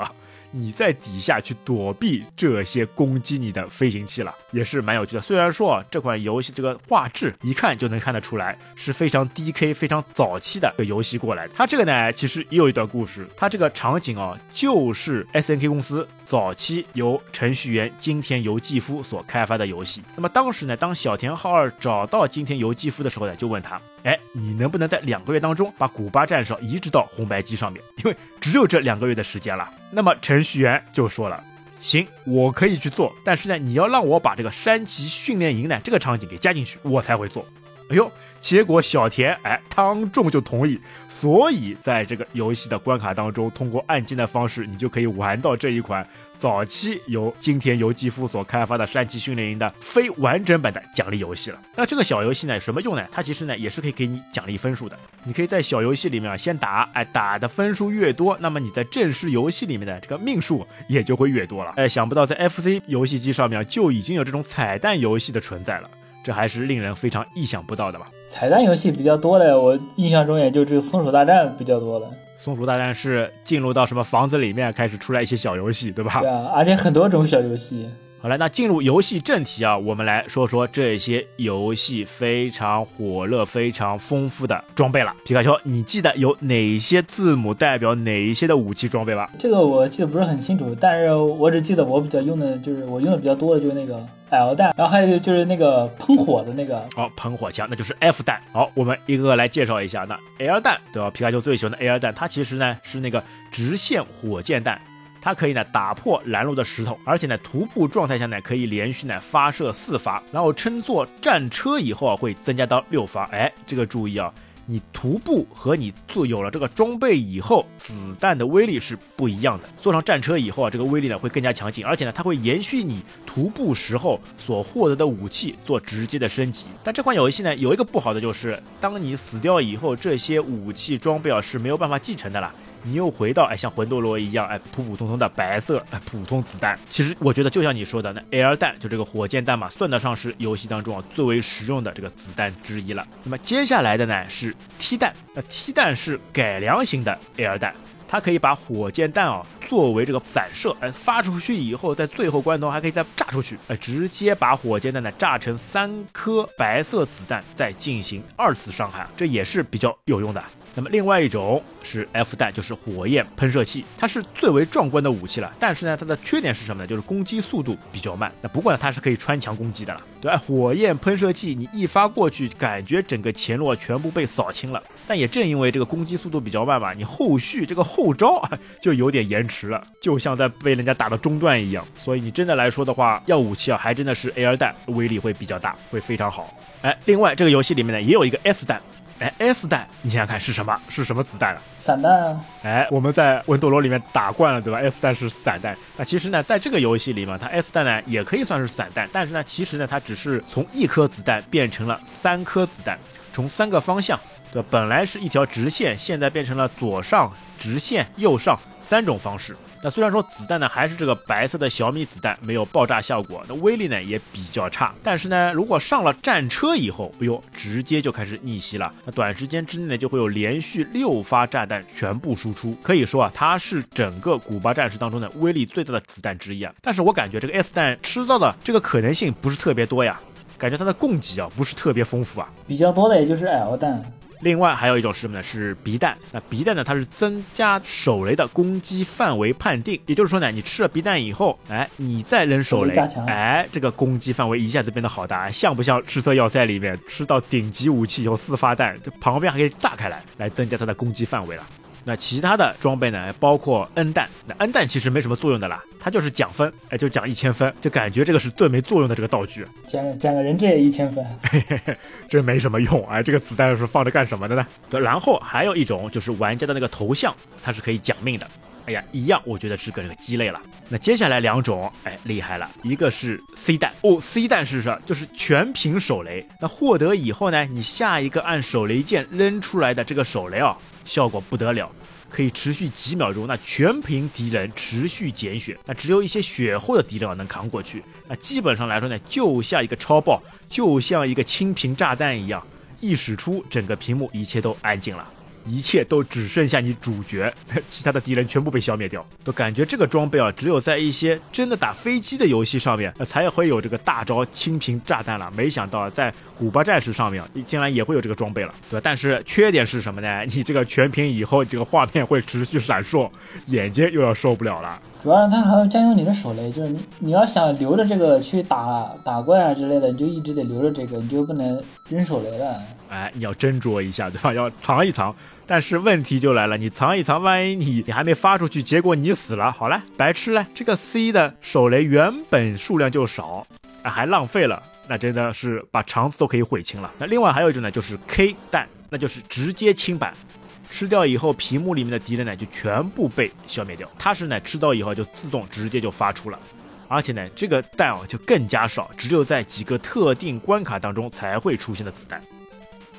你在底下去躲避这些攻击你的飞行器了，也是蛮有趣的。虽然说，这款游戏这个画质一看就能看得出来是非常 DK、非常早期的个游戏过来。它这个呢，其实也有一段故事。它这个场景啊，就是 SNK 公司早期由程序员金田由纪夫所开发的游戏。那么当时呢，当小田浩二找到金田由纪夫的时候呢，就问他。哎，你能不能在两个月当中把古巴战士移植到红白机上面？因为只有这两个月的时间了。那么程序员就说了：“行，我可以去做，但是呢，你要让我把这个山崎训练营呢这个场景给加进去，我才会做。”哎呦，结果小田哎当众就同意，所以在这个游戏的关卡当中，通过按键的方式，你就可以玩到这一款。早期由金田由纪夫所开发的山崎训练营的非完整版的奖励游戏了。那这个小游戏呢有，什么用呢？它其实呢也是可以给你奖励分数的。你可以在小游戏里面先打，哎，打的分数越多，那么你在正式游戏里面的这个命数也就会越多了。哎，想不到在 FC 游戏机上面就已经有这种彩蛋游戏的存在了，这还是令人非常意想不到的吧？彩蛋游戏比较多的，我印象中也就只有松鼠大战比较多了。松鼠大战是进入到什么房子里面开始出来一些小游戏，对吧？对啊，而且很多种小游戏。好了，那进入游戏正题啊，我们来说说这些游戏非常火热、非常丰富的装备了。皮卡丘，你记得有哪些字母代表哪一些的武器装备吧？这个我记得不是很清楚，但是我只记得我比较用的就是我用的比较多的就是那个 L 弹，然后还有就是那个喷火的那个，哦，喷火枪那就是 F 弹。好，我们一个个来介绍一下。那 L 弹对吧？皮卡丘最喜欢的 L 弹，它其实呢是那个直线火箭弹，它可以呢打破拦路的石头，而且呢徒步状态下呢可以连续呢发射四发，然后乘坐战车以后啊会增加到六发。哎，这个注意啊。你徒步和你做有了这个装备以后，子弹的威力是不一样的。坐上战车以后啊，这个威力呢会更加强劲，而且呢它会延续你徒步时候所获得的武器做直接的升级。但这款游戏呢有一个不好的就是，当你死掉以后，这些武器装备啊是没有办法继承的了。你又回到哎，像魂斗罗一样哎，普普通通的白色哎，普通子弹。其实我觉得就像你说的，那 Air 弹就这个火箭弹嘛，算得上是游戏当中啊最为实用的这个子弹之一了。那么接下来的呢是 T 弹，那 T 弹是改良型的 Air 弹，它可以把火箭弹啊作为这个散射，哎，发出去以后，在最后关头还可以再炸出去，哎，直接把火箭弹呢炸成三颗白色子弹，再进行二次伤害，这也是比较有用的。那么另外一种是 F 弹，就是火焰喷射器，它是最为壮观的武器了。但是呢，它的缺点是什么呢？就是攻击速度比较慢。那不过呢，它是可以穿墙攻击的了。对，火焰喷射器你一发过去，感觉整个前路全部被扫清了。但也正因为这个攻击速度比较慢吧，你后续这个后招啊就有点延迟了，就像在被人家打到中段一样。所以你真的来说的话，要武器啊，还真的是 A R 弹威力会比较大，会非常好。哎，另外这个游戏里面呢，也有一个 S 弹。哎，S 弹，你想想看是什么？是什么子弹啊？散弹啊！哎，我们在魂斗罗里面打惯了，对吧？S 弹是散弹。那其实呢，在这个游戏里嘛，它 S 弹呢也可以算是散弹，但是呢，其实呢，它只是从一颗子弹变成了三颗子弹，从三个方向，对吧？本来是一条直线，现在变成了左上直线、右上三种方式。那虽然说子弹呢还是这个白色的小米子弹，没有爆炸效果，那威力呢也比较差。但是呢，如果上了战车以后，哎呦，直接就开始逆袭了。那短时间之内呢，就会有连续六发炸弹全部输出。可以说啊，它是整个古巴战士当中的威力最大的子弹之一啊。但是我感觉这个 S 弹吃到的这个可能性不是特别多呀，感觉它的供给啊不是特别丰富啊。比较多的也就是 L 弹。另外还有一种是什么呢？是鼻弹。那鼻弹呢？它是增加手雷的攻击范围判定。也就是说呢，你吃了鼻弹以后，哎，你再扔手雷，哎，这个攻击范围一下子变得好大，像不像赤色要塞里面吃到顶级武器以后四发弹，这旁边还可以炸开来，来增加它的攻击范围了。那其他的装备呢？包括 N 弹。那 N 弹其实没什么作用的啦，它就是奖分，哎，就奖一千分，就感觉这个是最没作用的这个道具。捡捡个人质也一千分，嘿嘿嘿，这没什么用。哎，这个子弹是放着干什么的呢？然后还有一种就是玩家的那个头像，它是可以讲命的。哎呀，一样，我觉得是个这个鸡肋了。那接下来两种，哎，厉害了，一个是 C 弹哦，C 弹是什么？就是全屏手雷。那获得以后呢，你下一个按手雷键扔出来的这个手雷啊。效果不得了，可以持续几秒钟，那全屏敌人持续减血，那只有一些血厚的敌人能扛过去。那基本上来说呢，就像一个超爆，就像一个清屏炸弹一样，一使出，整个屏幕一切都安静了。一切都只剩下你主角，其他的敌人全部被消灭掉。都感觉这个装备啊，只有在一些真的打飞机的游戏上面，才会有这个大招清屏炸弹了。没想到在古巴战士上面，竟然也会有这个装备了，对吧？但是缺点是什么呢？你这个全屏以后，这个画面会持续闪烁，眼睛又要受不了了。主要它还要占用你的手雷，就是你你要想留着这个去打打怪啊之类的，你就一直得留着这个，你就不能扔手雷了。哎，你要斟酌一下，对吧？要藏一藏。但是问题就来了，你藏一藏，万一你你还没发出去，结果你死了，好了，白吃了。这个 C 的手雷原本数量就少，还浪费了，那真的是把肠子都可以悔青了。那另外还有一种呢，就是 K 弹，那就是直接清版。吃掉以后，屏幕里面的敌人呢就全部被消灭掉。它是呢吃到以后就自动直接就发出了，而且呢这个弹啊就更加少，只有在几个特定关卡当中才会出现的子弹。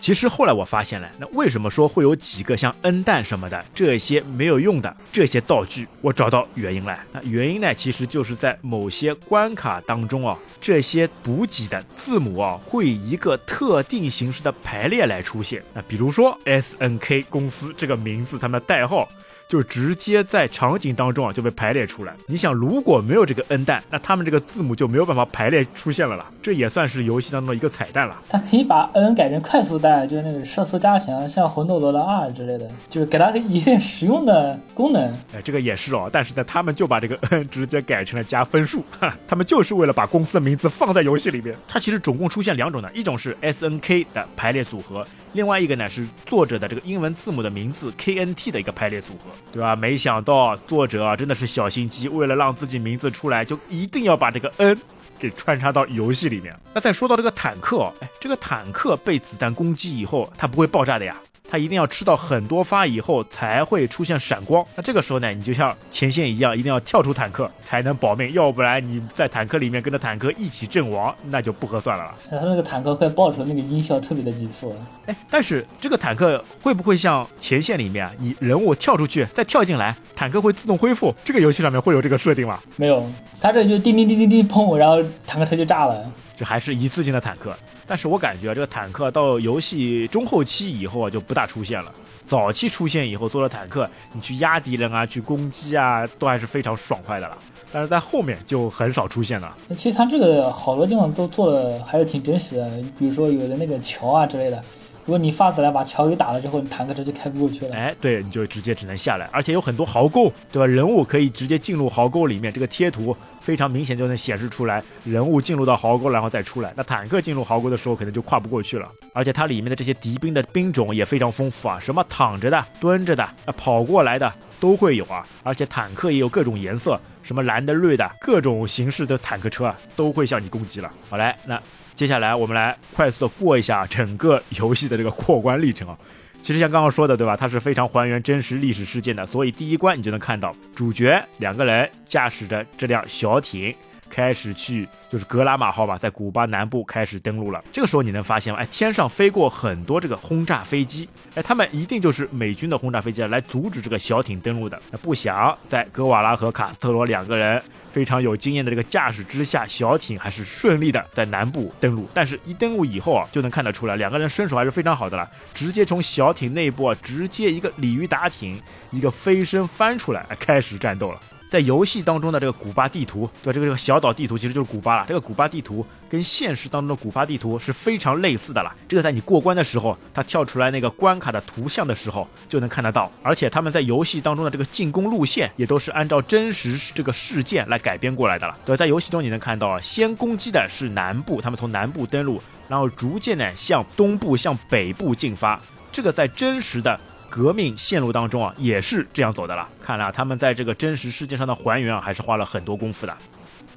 其实后来我发现了，那为什么说会有几个像 N 弹什么的这些没有用的这些道具？我找到原因了。那原因呢，其实就是在某些关卡当中啊，这些补给的字母啊，会以一个特定形式的排列来出现。那比如说 S N K 公司这个名字，他们的代号就直接在场景当中啊就被排列出来。你想，如果没有这个 N 弹，那他们这个字母就没有办法排列出现了啦。这也算是游戏当中的一个彩蛋了。他可以把 N 改成快速弹，就是那个射速加强，像魂斗罗的 R 之类的，就是给它一定实用的功能。哎，这个也是哦，但是呢，他们就把这个 N 直接改成了加分数，哈，他们就是为了把公司的名字放在游戏里面。它其实总共出现两种的，一种是 S N K 的排列组合。另外一个呢是作者的这个英文字母的名字 K N T 的一个排列组合，对吧？没想到作者啊真的是小心机，为了让自己名字出来，就一定要把这个 N 给穿插到游戏里面。那再说到这个坦克，哎，这个坦克被子弹攻击以后，它不会爆炸的呀。它一定要吃到很多发以后才会出现闪光，那这个时候呢，你就像前线一样，一定要跳出坦克才能保命，要不然你在坦克里面跟着坦克一起阵亡，那就不合算了。他那个坦克快爆出来，那个音效特别的急促。哎，但是这个坦克会不会像前线里面，你人物跳出去再跳进来，坦克会自动恢复？这个游戏上面会有这个设定吗？没有，它这就叮叮叮叮叮砰，然后坦克车就炸了。这还是一次性的坦克。但是我感觉啊，这个坦克到游戏中后期以后啊，就不大出现了。早期出现以后，做了坦克，你去压敌人啊，去攻击啊，都还是非常爽快的了。但是在后面就很少出现了。其实它这个好多地方都做的还是挺真实的，比如说有的那个桥啊之类的。如果你发子弹把桥给打了之后，你坦克车就开不过去了。哎，对，你就直接只能下来，而且有很多壕沟，对吧？人物可以直接进入壕沟里面，这个贴图非常明显就能显示出来，人物进入到壕沟然后再出来。那坦克进入壕沟的时候可能就跨不过去了。而且它里面的这些敌兵的兵种也非常丰富啊，什么躺着的、蹲着的、啊跑过来的都会有啊。而且坦克也有各种颜色，什么蓝的、绿的，各种形式的坦克车啊都会向你攻击了。好来，那。接下来我们来快速的过一下整个游戏的这个过关历程啊。其实像刚刚说的，对吧？它是非常还原真实历史事件的，所以第一关你就能看到主角两个人驾驶着这辆小艇。开始去就是格拉马号吧，在古巴南部开始登陆了。这个时候你能发现吗，哎，天上飞过很多这个轰炸飞机，哎，他们一定就是美军的轰炸飞机来阻止这个小艇登陆的。那不想在格瓦拉和卡斯特罗两个人非常有经验的这个驾驶之下，小艇还是顺利的在南部登陆。但是，一登陆以后啊，就能看得出来，两个人身手还是非常好的了，直接从小艇内部啊，直接一个鲤鱼打挺，一个飞身翻出来，开始战斗了。在游戏当中的这个古巴地图，对这个这个小岛地图其实就是古巴了。这个古巴地图跟现实当中的古巴地图是非常类似的了。这个在你过关的时候，它跳出来那个关卡的图像的时候就能看得到。而且他们在游戏当中的这个进攻路线也都是按照真实这个事件来改编过来的了。对，在游戏中你能看到啊，先攻击的是南部，他们从南部登陆，然后逐渐的向东部、向北部进发。这个在真实的。革命线路当中啊，也是这样走的了。看来他们在这个真实世界上的还原啊，还是花了很多功夫的。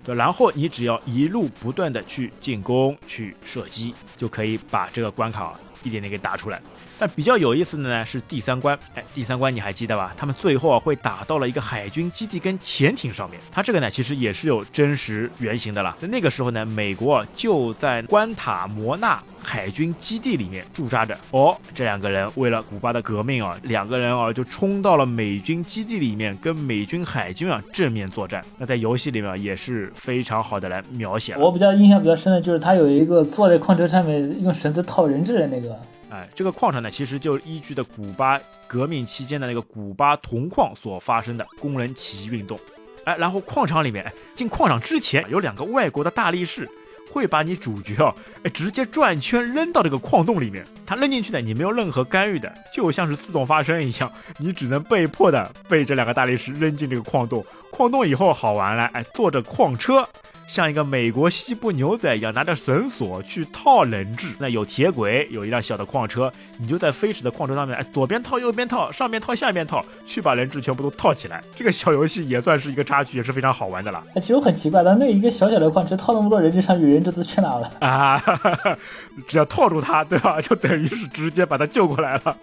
对，然后你只要一路不断的去进攻、去射击，就可以把这个关卡一点点给打出来。但比较有意思的呢是第三关，哎，第三关你还记得吧？他们最后啊会打到了一个海军基地跟潜艇上面。它这个呢其实也是有真实原型的了。那那个时候呢，美国就在关塔摩纳海军基地里面驻扎着。哦，这两个人为了古巴的革命啊，两个人啊就冲到了美军基地里面，跟美军海军啊正面作战。那在游戏里面也是非常好的来描写。我比较印象比较深的就是他有一个坐在矿车上面用绳子套人质的那个。哎，这个矿场呢，其实就依据的古巴革命期间的那个古巴铜矿所发生的工人起义运动。哎，然后矿场里面，进矿场之前有两个外国的大力士，会把你主角啊，哎，直接转圈扔到这个矿洞里面。他扔进去的，你没有任何干预的，就像是自动发生一样，你只能被迫的被这两个大力士扔进这个矿洞。矿洞以后好玩了，哎，坐着矿车。像一个美国西部牛仔一样，拿着绳索去套人质。那有铁轨，有一辆小的矿车，你就在飞驰的矿车上面，哎，左边套，右边套，上面套，下面套，去把人质全部都套起来。这个小游戏也算是一个插曲，也是非常好玩的了。哎，其实我很奇怪，咱那一个小小的矿车套那么多人质上去，人质都去哪了啊哈哈？只要套住他，对吧？就等于是直接把他救过来了。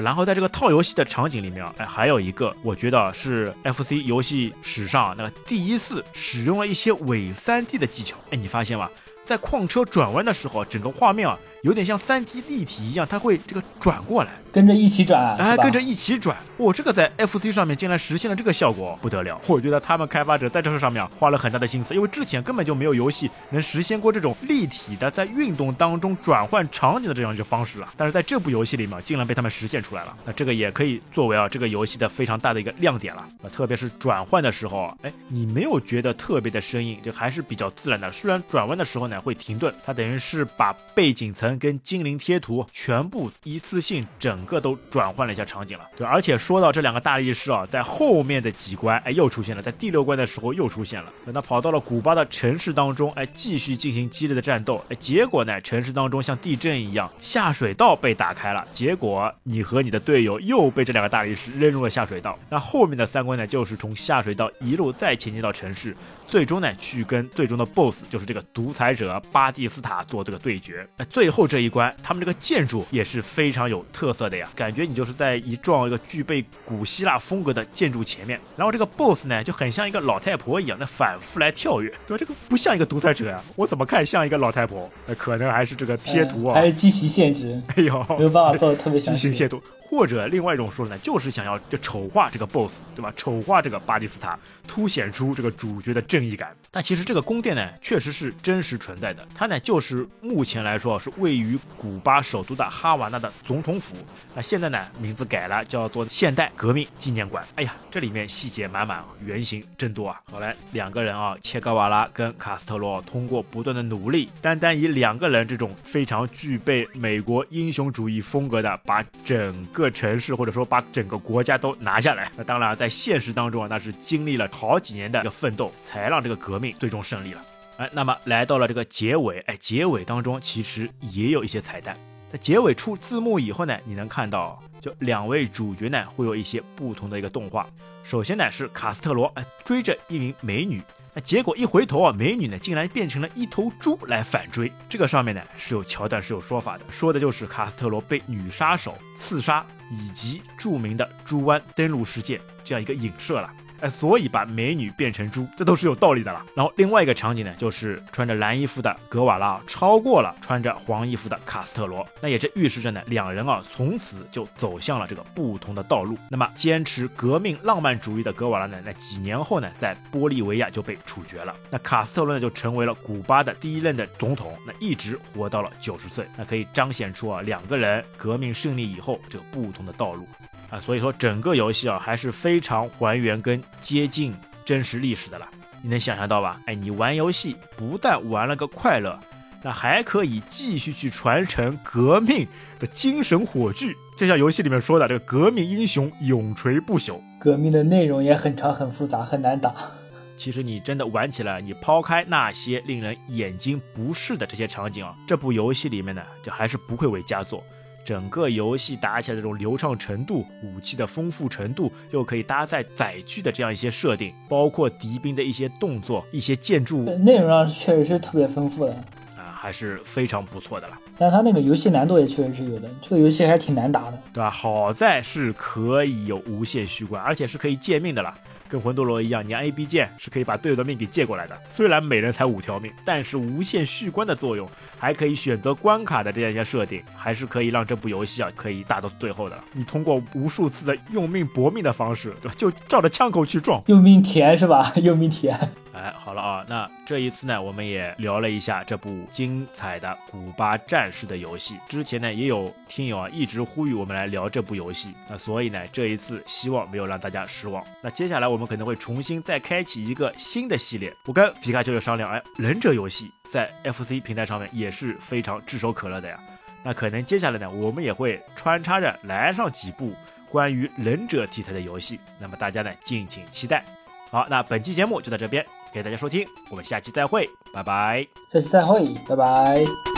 然后在这个套游戏的场景里面，哎，还有一个，我觉得是 FC 游戏史上那个第一次使用了一些伪 3D 的技巧。哎，你发现吗？在矿车转弯的时候，整个画面啊有点像三 D 立体一样，它会这个转过来。跟着一起转，哎，跟着一起转，哦，这个在 FC 上面竟然实现了这个效果，不得了！我觉得他们开发者在这个上面花了很大的心思，因为之前根本就没有游戏能实现过这种立体的在运动当中转换场景的这样一种方式了。但是在这部游戏里面，竟然被他们实现出来了，那这个也可以作为啊这个游戏的非常大的一个亮点了啊，特别是转换的时候，哎，你没有觉得特别的生硬，就还是比较自然的。虽然转弯的时候呢会停顿，它等于是把背景层跟精灵贴图全部一次性整个都转换。了一下场景了，对，而且说到这两个大力士啊，在后面的几关，哎，又出现了，在第六关的时候又出现了，等他跑到了古巴的城市当中，哎，继续进行激烈的战斗，哎，结果呢，城市当中像地震一样，下水道被打开了，结果你和你的队友又被这两个大力士扔入了下水道。那后面的三关呢，就是从下水道一路再前进到城市，最终呢，去跟最终的 BOSS，就是这个独裁者巴蒂斯塔做这个对决。那最后这一关，他们这个建筑也是非常有特色的呀，感觉你就是。在一幢一个具备古希腊风格的建筑前面，然后这个 BOSS 呢就很像一个老太婆一样，那反复来跳跃，对吧？这个不像一个独裁者呀，我怎么看像一个老太婆？那可能还是这个贴图啊，还是机型限制？哎呦，没有办法做的特别详细。机型图。或者另外一种说呢，就是想要就丑化这个 BOSS，对吧？丑化这个巴蒂斯塔，凸显出这个主角的正义感。但其实这个宫殿呢，确实是真实存在的。它呢，就是目前来说是位于古巴首都的哈瓦那的总统府。那现在呢，名字改了，叫做现代革命纪念馆。哎呀，这里面细节满满啊，原型真多啊。好来，两个人啊，切格瓦拉跟卡斯特罗通过不断的努力，单单以两个人这种非常具备美国英雄主义风格的，把整。个城市或者说把整个国家都拿下来，那当然在现实当中啊，那是经历了好几年的一个奋斗，才让这个革命最终胜利了。哎，那么来到了这个结尾，哎，结尾当中其实也有一些彩蛋。在结尾出字幕以后呢，你能看到就两位主角呢会有一些不同的一个动画。首先呢是卡斯特罗哎追着一名美女。那结果一回头啊，美女呢竟然变成了一头猪来反追。这个上面呢是有桥段，是有说法的，说的就是卡斯特罗被女杀手刺杀，以及著名的猪湾登陆事件这样一个影射了。哎，所以把美女变成猪，这都是有道理的啦。然后另外一个场景呢，就是穿着蓝衣服的格瓦拉超过了穿着黄衣服的卡斯特罗，那也是预示着呢，两人啊从此就走向了这个不同的道路。那么坚持革命浪漫主义的格瓦拉呢，那几年后呢，在玻利维亚就被处决了。那卡斯特罗呢，就成为了古巴的第一任的总统，那一直活到了九十岁，那可以彰显出啊两个人革命胜利以后这个不同的道路。啊，所以说整个游戏啊还是非常还原跟接近真实历史的了。你能想象到吧？哎，你玩游戏不但玩了个快乐，那还可以继续去传承革命的精神火炬。就像游戏里面说的，这个革命英雄永垂不朽。革命的内容也很长、很复杂、很难打。其实你真的玩起来，你抛开那些令人眼睛不适的这些场景啊，这部游戏里面呢，就还是不愧为佳作。整个游戏打起来的这种流畅程度、武器的丰富程度，又可以搭载载具的这样一些设定，包括敌兵的一些动作、一些建筑，内容上确实是特别丰富的啊，还是非常不错的了。但是它那个游戏难度也确实是有的，这个游戏还是挺难打的，对吧？好在是可以有无限续关，而且是可以借命的了。跟魂斗罗一样，你按 A B 键是可以把队友的命给借过来的。虽然每人才五条命，但是无限续关的作用，还可以选择关卡的这样一些设定，还是可以让这部游戏啊可以打到最后的。你通过无数次的用命搏命的方式，对吧？就照着枪口去撞，用命填是吧？用命填。哎，好了啊，那这一次呢，我们也聊了一下这部精彩的古巴战士的游戏。之前呢，也有听友啊一直呼吁我们来聊这部游戏，那所以呢，这一次希望没有让大家失望。那接下来我们我可能会重新再开启一个新的系列。我跟皮卡丘有商量，哎，忍者游戏在 FC 平台上面也是非常炙手可热的呀。那可能接下来呢，我们也会穿插着来上几部关于忍者题材的游戏。那么大家呢，敬请期待。好，那本期节目就到这边。感谢大家收听，我们下期再会，拜拜。下期再会，拜拜。